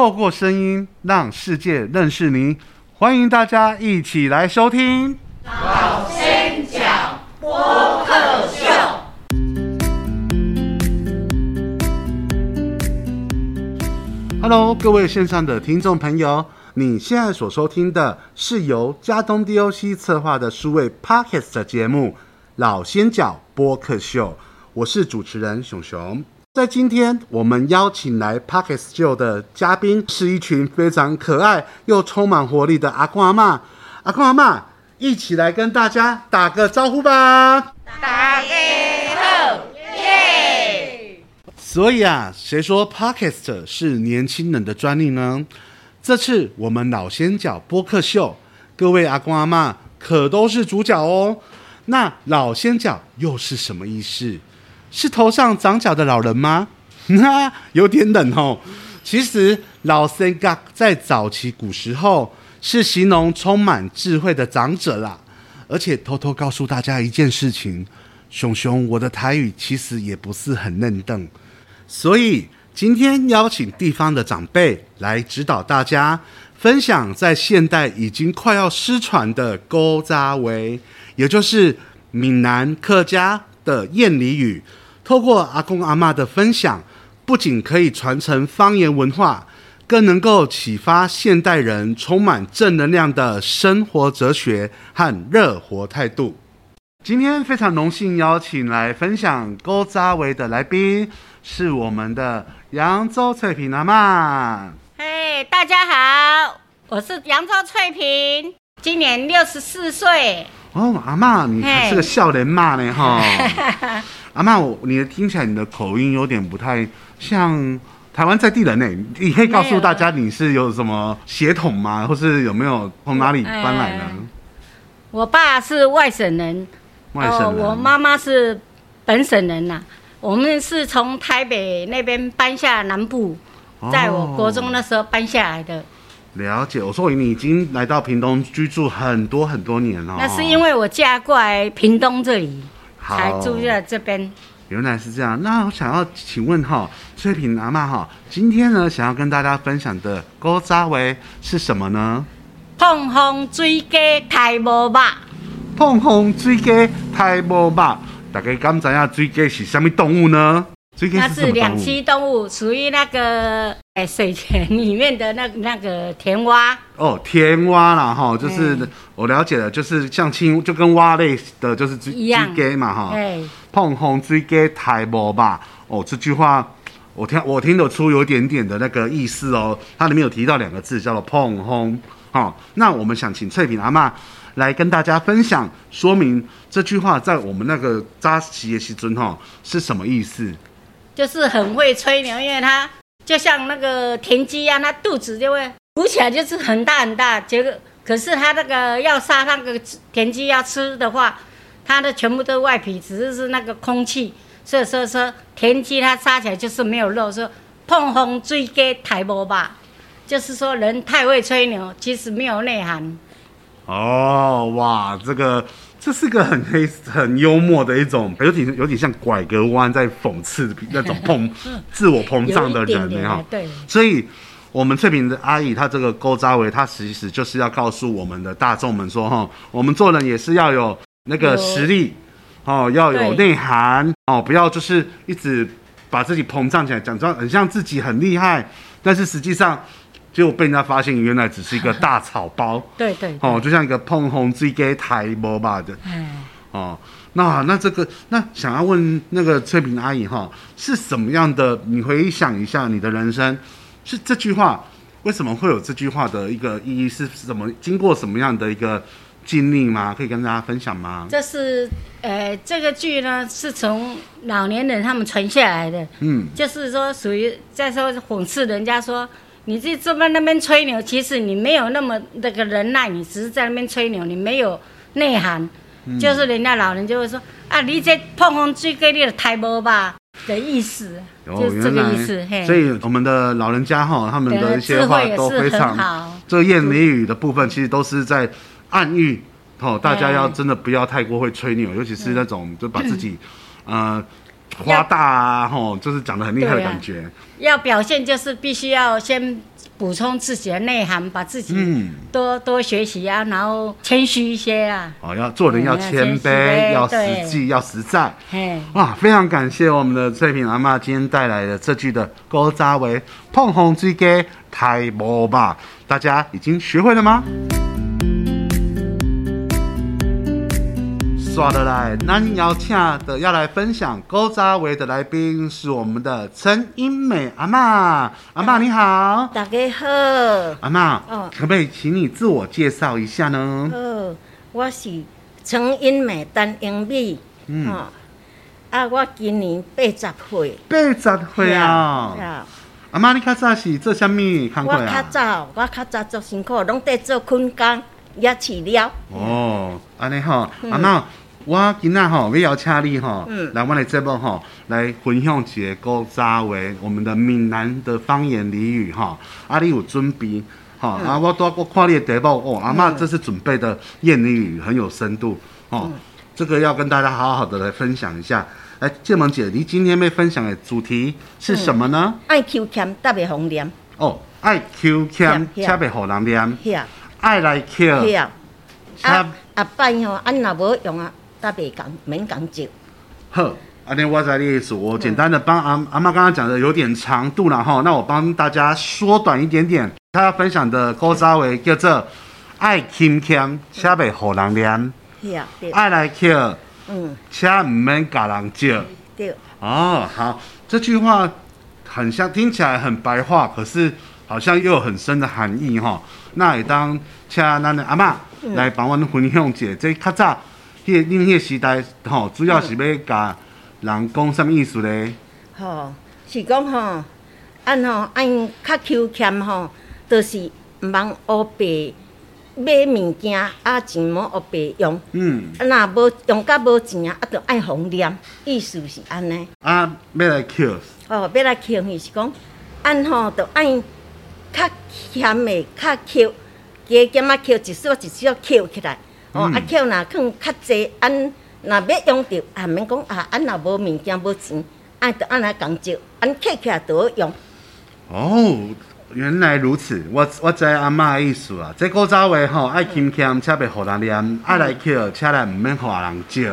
透过声音让世界认识您。欢迎大家一起来收听。老先讲播客秀。Hello，各位线上的听众朋友，你现在所收听的是由嘉东 DOC 策划的数位 Podcast 节目《老先角播客秀》，我是主持人熊熊。在今天，我们邀请来 Podcast 秀的嘉宾是一群非常可爱又充满活力的阿公阿妈。阿公阿妈，一起来跟大家打个招呼吧！大家好，耶！所以啊，谁说 Podcast 是年轻人的专利呢？这次我们老先角播客秀，各位阿公阿妈可都是主角哦。那老先角又是什么意思？是头上长角的老人吗？那 有点冷哦。其实老先角在早期古时候是形容充满智慧的长者啦。而且偷偷告诉大家一件事情，熊熊，我的台语其实也不是很嫩邓。所以今天邀请地方的长辈来指导大家，分享在现代已经快要失传的勾扎维，也就是闽南客家的谚俚语。透过阿公阿妈的分享，不仅可以传承方言文化，更能够启发现代人充满正能量的生活哲学和热活态度。今天非常荣幸邀请来分享勾扎维的来宾是我们的扬州翠萍阿妈。嘿，大家好，我是扬州翠萍，今年六十四岁。哦，阿妈，你还是个笑脸骂呢哈。阿妈，我你的听起来你的口音有点不太像台湾在地人呢。你可以告诉大家你是有什么血统吗？或是有没有从哪里搬来呢？我爸是外省人，外省我妈妈是本省人呐、我们是从台北那边搬下南部，在我国中那时候搬下来的。了解，我说你已经来到屏东居住很多很多年了。那是因为我嫁过来屏东这里，好才住在这边。原来是这样，那我想要请问哈，翠萍阿妈哈，今天呢想要跟大家分享的高扎维是什么呢？碰风水鸡太无肉，碰风水鸡太无肉，大家敢知影水鸡是什么动物呢？水鸡那是两？栖动物，属于那个诶水田里面的那那个田蛙。哦，田蛙啦哈，就是、嗯我了解的，就是像青就跟蛙类的，就是追一样水鸡嘛哈。哎，碰风水鸡太无吧，哦，这句话我听我听得出有一点点的那个意思哦，它里面有提到两个字叫做碰风。好、那我们想请翠萍阿妈来跟大家分享说明这句话在我们那个扎西的时尊哈是什么意思？就是很会吹牛，因为它就像那个田鸡一样，它肚子就会鼓起来，就是很大很大。结果可是它那个要杀那个田鸡要吃的话，它的全部都是外皮，只是是那个空气。所以说说田鸡它杀起来就是没有肉，说碰风追鸡抬波吧，就是说人太会吹牛，其实没有内涵。哦，哇，这个这是个很黑很幽默的一种，有点有点像拐个弯在讽刺那种膨 自我膨胀的人呢哈啊。对，所以，我们翠萍的阿姨她这个勾扎维，她其实就是要告诉我们的大众们说哈，我们做人也是要有那个实力哦，要有内涵哦，不要就是一直把自己膨胀起来，讲装很像自己很厉害，但是实际上。结果被人家发现，原来只是一个大草包 对对，哦，就像一个碰红追给台波吧的嗯，哦。那那这个那想要问那个翠萍阿姨哈，是什么样的？你回想一下你的人生，是这句话为什么会有这句话的一个意义？是什么经过什么样的一个经历吗？可以跟大家分享吗？这是呃这个剧呢是从老年人他们传下来的。嗯，就是说属于在说讽刺人家说，你自己这边那边吹牛，其实你没有那么那个忍耐，你只是在那边吹牛，你没有内涵。嗯就是人家老人就会说啊，你这碰风最给你的太无吧的意思，哦就是这个意思。嘿，所以我们的老人家哈，他们的一些话都非常，好。这个谚俚语的部分其实都是在暗喻哦，大家要真的不要太过会吹牛，尤其是那种就把自己呃夸大啊，吼，就是讲的很厉害的感觉。要表现就是必须要先补充自己的内涵，把自己嗯，多多学习啊，然后谦虚一些啊。哦，要做人要嗯谦卑，谦要实际，要实在。嘿，哇，非常感谢我们的翠萍阿妈今天带来的这句的“高扎为碰红之歌太无吧”，大家已经学会了吗？刷的来，咱邀请的要来分享高扎维的来宾是我们的陈英美阿妈，阿妈你好，大家好，阿妈，哦。可不可以请你自我介绍一下呢？好，我是陈英美单英美，嗯。吼、啊，我今年八十岁，八十岁啊，呀阿妈你较早是做什么工我较？早，我较早做辛苦，拢在做困工、也饲料，哦，安尼吼，阿妈，我今仔吼要邀请你吼，嗯。来我的节目吼，来分享一个古早话，我们的闽南的方言俚语吼，啊，你有准备？吼、啊，我多我看你的题目哦，阿妈这次准备的谚语很有深度哦，这个要跟大家好好的来分享一下。来，建萌姐，你今天要分享的主题是什么呢？爱求欠，特别红念，哦，爱 Q 欠，欠且袂互人念，遐爱来 Q，啊啊拜吼，俺若无用啊，特别讲免讲接，好，阿天我在的意思，我简单的帮阿阿妈刚刚讲的有点长度了哈，那我帮大家缩短一点点。他要分享的高扎为叫做爱轻欠，且袂互人念，遐对，爱来 Q，嗯车唔免甲人借。对，哦，好，这句话很像，听起来很白话，可是好像又有很深的含义哈。那也当请咱的阿嬷来帮阮分享者，这较早迄个恁迄个时代吼，主要是要甲人讲什物意思咧？吼、是讲吼，按吼按较求欠吼，就是毋通乌白买物件，啊钱莫乌白用。嗯，啊，若无用甲无钱啊，啊，着爱红念，意思是安尼。啊，要来 Q，哦，要来扣伊是讲，按吼着按较欠的较扣，加减啊扣一撮一束扣起来。哦，嗯啊扣若囥较济，按若要用着，也免讲啊，按若无物件无钱，按着安来讲借，按扣起来就好用。哦。原来如此，我我知阿嬷的意思啊。这古早话吼，爱轻欠，且袂互人念；爱来 Q，且来唔免互人借。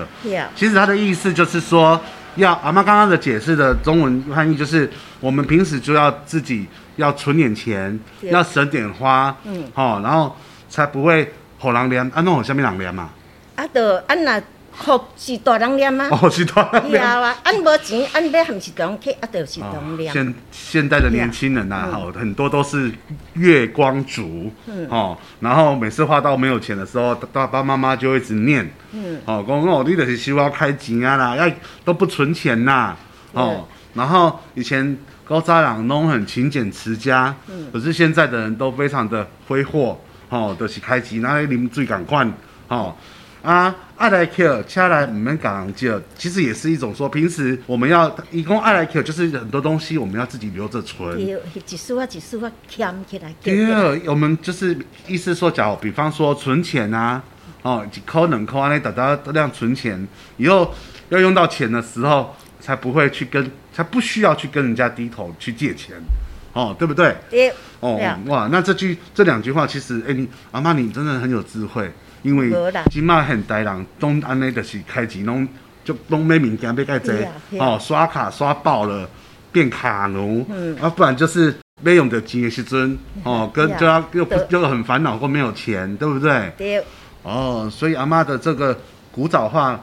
其实他的意思就是说，要阿妈刚刚的解释的中文翻译就是，我们平时就要自己要存点钱，要省点花，嗯哦，然后才不会互人念，啊，弄互啥物人念啊，啊着按若福是大人念啊。哦，是大人以连。后啊，安无钱，安要含是大人客，啊就是大念。现现在的年轻人呐、哈、很多都是月光族，嗯。哦，然后每次花到没有钱的时候，爸爸妈妈就会一直念，嗯，哦，讲哦，你就是希望开钱啊啦，要都不存钱呐，哦，然后以前高扎朗都很勤俭持家，嗯。可是现在的人都非常的挥霍，哦，就是开钱，那啉水赶快，哦。啊，爱来 Q，下来唔免港人借，其实也是一种说，平时我们要一共爱来 Q，就是很多东西我们要自己留着存。对，一束啊一束啊欠起来，我们就是意思说，假如比方说存钱啊，哦，几扣两扣啊，那等到这样存钱，以后要用到钱的时候，才不会去跟，才不需要去跟人家低头去借钱，哦，对不对？对，哦哇，那这句这两句话，其实，哎、你阿妈你真的很有智慧，因为没啦。今麦现代人都安尼就是开钱拢就拢买物件要盖济对啊，对啊。哦，刷卡刷爆了，变卡奴，嗯。啊，不然就是没用的钱的时阵，哦，跟就要又不对。就很烦恼或没有钱，对不对？对，哦，所以阿妈的这个古早话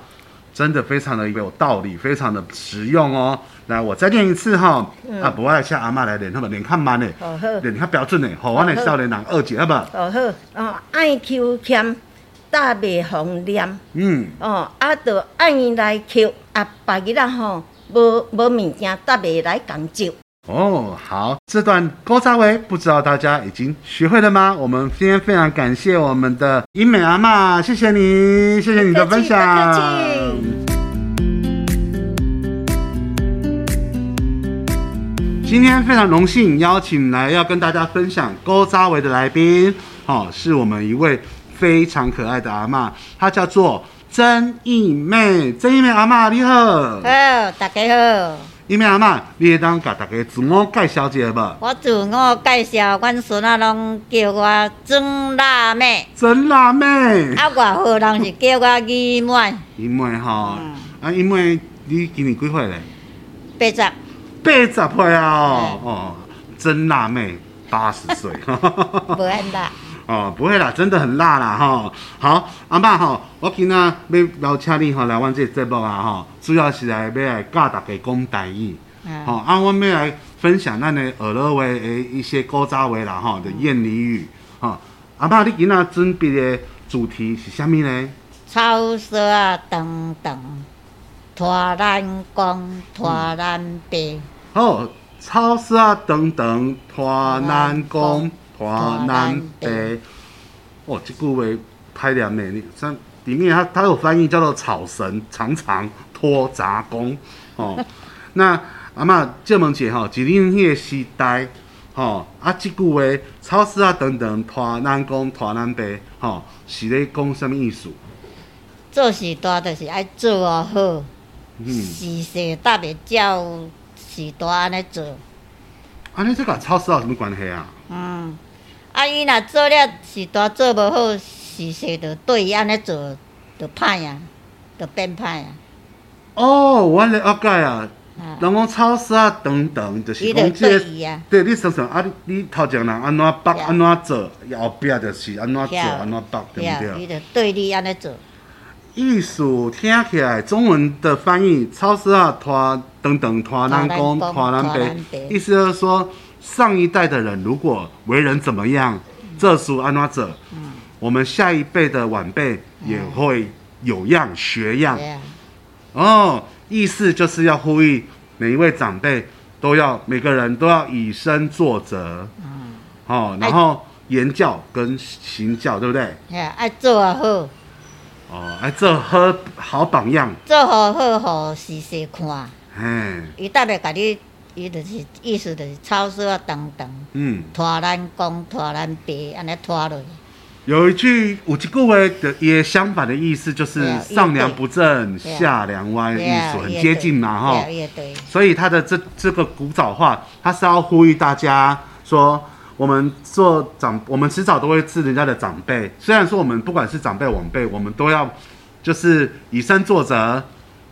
真的非常的有道理，非常的实用哦。来，我再念一次哈、啊，不爱下阿妈来练，好不好？练较慢的，好好。练较标准的，好，我的少年人二姐，好不好？哦好，哦爱求欠，大袂红念，嗯，哦啊，着按伊来求，啊，别日啊吼，无无物件，搭袂来共借。哦，好，这段勾扎维不知道大家已经学会了吗？我们今天非常感谢我们的英美阿妈，谢谢你，谢谢你的分享。今天非常荣幸邀请来要跟大家分享勾扎维的来宾，哦，是我们一位非常可爱的阿妈，她叫做曾义妹，曾义妹阿妈你好，好，大家好，义妹阿嬷，你会当甲大家自我介绍一下无？我自我介绍，阮孙仔拢叫我曾辣妹，曾辣妹，啊，外号人是叫我姨妹，姨妹吼，嗯啊姨妹，你今年几岁咧？八十，八十岁啊！哦，哦，曾辣妹，八十岁。无安啦。哦，不会啦，真的很辣啦哈。好，阿嬷哈，我今仔要邀请你吼来阮这个节目啊哈，主要是来要来教大家讲台语。啊好、啊，我们要来分享咱的俄罗话的一些古早话啦哈的谚俚语。哈、阿嬷，你今仔准备的主题是啥物呢？草色啊，等等，拖咱公，拖咱爸，好，草丝啊等等，拖南公，拖南北。哦，这句话拍两美，你像里面它它有翻译叫做草绳长长拖杂工。哦，那阿嬷借问姐吼，一恁迄个时代，吼啊，这句话超市啊等等，拖南工，拖南北，吼是咧讲什么意思？做时代就是爱做啊好，嗯，时势搭袂照时代安尼做。安尼这个超市有什么关系啊？嗯，啊，伊若做了是大做无好，时势就对伊安尼做，就歹啊，就变歹啊。哦，我了解啊。啊，人讲草丝啊等等，就是讲这个，对你想想啊，你你头前人安怎绑，安怎做，后壁就是安怎做，安怎绑，对啊不，对？伊就对你安尼做。意思听起来，中文的翻译，草丝啊拖等等拖南公拖拖南南公拖南北，北意思就是说，上一代的人如果为人怎么样，这属安怎做，嗯我们下一辈的晚辈也会有样学样。哦，意思就是要呼吁每一位长辈都要每个人都要以身作则，嗯，哦，然后言教跟行教，对不对？嘿啊，爱做啊好，哦，哎，这好好榜样，做好好，好时势看。嘿，伊搭来甲你，伊就是意思就是草色啊长长，嗯，拖咱公，拖咱爸，安尼拖落。有一句有一句话的也相反的意思，就是上梁不正下梁歪的意思，很接近嘛，哈。所以他的这这个古早话，他是要呼吁大家说，我们做长，我们迟早都会是人家的长辈。虽然说我们不管是长辈晚辈，我们都要就是以身作则，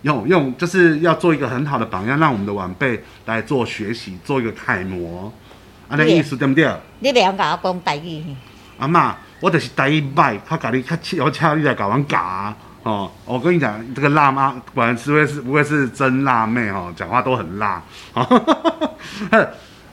用用就是要做一个很好的榜样，让我们的晚辈来做学习，做一个楷模。啊，那对意思对不对？你袂晓甲我讲台语，阿妈，我就是第一摆，他甲你较巧巧，你来甲阮教哦。我跟你讲，这个辣妈果然是会是不会是真辣妹哦，讲话都很辣。哦、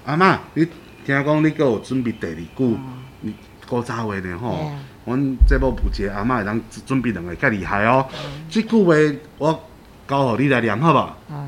阿妈，你听讲你给我准备第二句，你古早话呢吼？阮这部不节阿妈会当准备两个较厉害哦。这句话我交互你来念好不好？啊，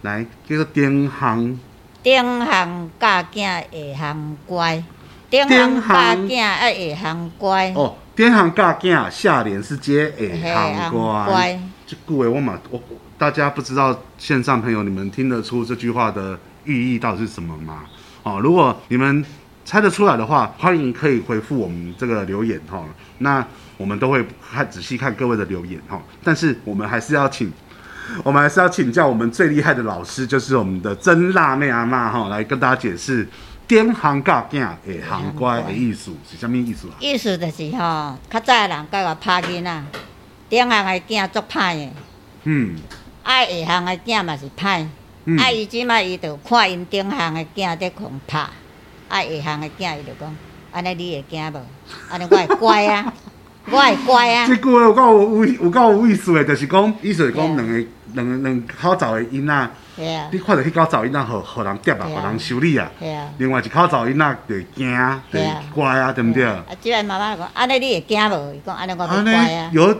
来，叫做丁行顶行教囝下行乖，顶行教囝爱下行乖，哦，丁行教囝，下联是接下行乖。乖，这句话我嘛，我大家不知道线上朋友你们听得出这句话的寓意到底是什么吗？哦，如果你们猜得出来的话，欢迎可以回复我们这个留言哈、哦。那我们都会看仔细看各位的留言哈、哦。但是我们还是要请，我们还是要请教我们最厉害的老师，就是我们的曾辣妹阿妈哈，来跟大家解释“顶行教囝下行乖”的意思是什么意思啊？意思就是吼，较早的人甲我拍囡仔，顶行的囝足歹的，嗯爱下行的囝嘛是歹。嗯，啊，伊即摆伊就看因顶行的囝在狂拍，啊下行的囝伊就讲，安尼你会惊无？安尼我会乖啊，我会乖啊即。句话有够有有够有意思的，就是讲，意思是讲两个两个两口罩的囡仔，你，看到迄口罩囡仔，互互人跌啊，互人修理啊。另外一口罩囡仔就会惊，就会乖啊，对毋对？啊，即个妈妈讲，安尼你会惊无？伊讲安尼我乖啊。有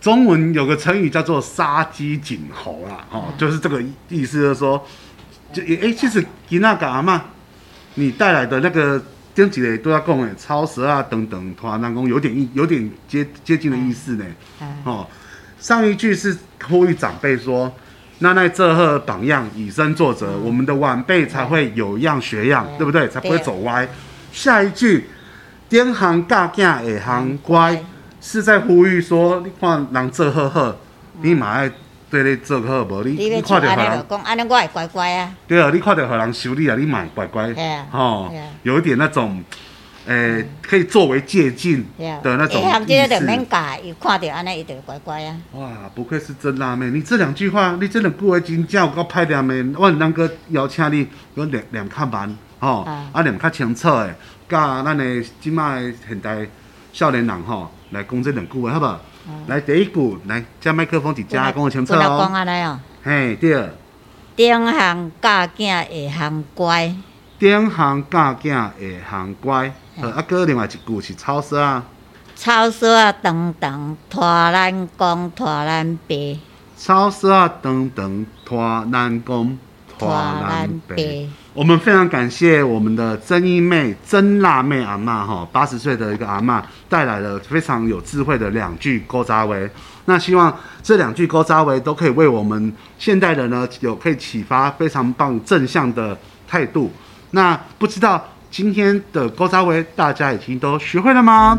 中文有个成语叫做杀鸡儆猴啦，吼，就是这个意思，就是说，就诶、其实囡仔甲阿嬷，你带来的那个顶一个都要讲诶，超蛇啊等等，突然讲有点意，有点接接近的意思呢。啊，哦，上一句是呼吁长辈说：“那那这贺榜样，以身作则，我们的晚辈才会有样学样，对对不对？才不会走歪。”下一句，颠行教囝下行乖，是在呼吁说，你看人这贺贺，你马爱对你做好，无你你看到互人讲，安尼我会乖乖啊。对啊，你看着互人修理啊，你买乖乖吼有一点那种，诶，可以作为借鉴的那种会晓这个就。免教，伊看到安尼伊就乖乖啊。哇，不愧是真辣妹！你这两句话，你这两句话真正有够歹念的。我能够邀请你有两两较慢，吼、啊啊两较清楚的，甲咱的即卖的现代少年人吼、来讲这两句话，好不好？来第一句，来加麦克风伫遮讲个清楚我来讲哦。嘿，对，顶行教囝会行乖，顶行教囝会行乖。好，啊，搁另外一句是草蛇啊，草蛇啊长长拖咱公拖咱爸，草蛇啊长长拖咱公拖咱爸。我们非常感谢我们的曾一妹、曾辣妹阿嬷哈，八十岁的一个阿嬷带来了非常有智慧的两句勾扎维。那希望这两句勾扎维都可以为我们现代人呢有可以启发非常棒正向的态度。那不知道今天的勾扎维大家已经都学会了吗？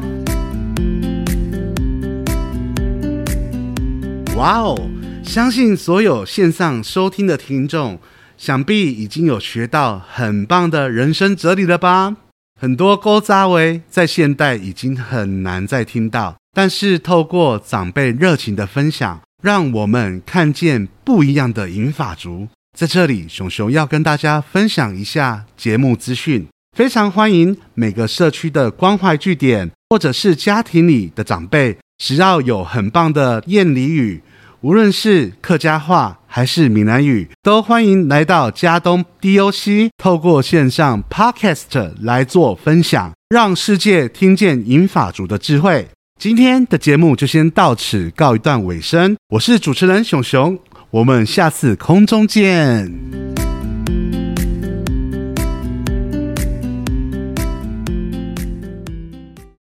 哇哦！相信所有线上收听的听众，想必已经有学到很棒的人生哲理了吧？很多勾扎维在现代已经很难再听到，但是透过长辈热情的分享，让我们看见不一样的银发族。在这里，熊熊要跟大家分享一下节目资讯，非常欢迎每个社区的关怀据点，或者是家庭里的长辈，只要有很棒的谚俚语。无论是客家话还是闽南语，都欢迎来到嘉东 DOC，透过线上 Podcast 来做分享，让世界听见银法族的智慧。今天的节目就先到此告一段尾声，我是主持人熊熊，我们下次空中见。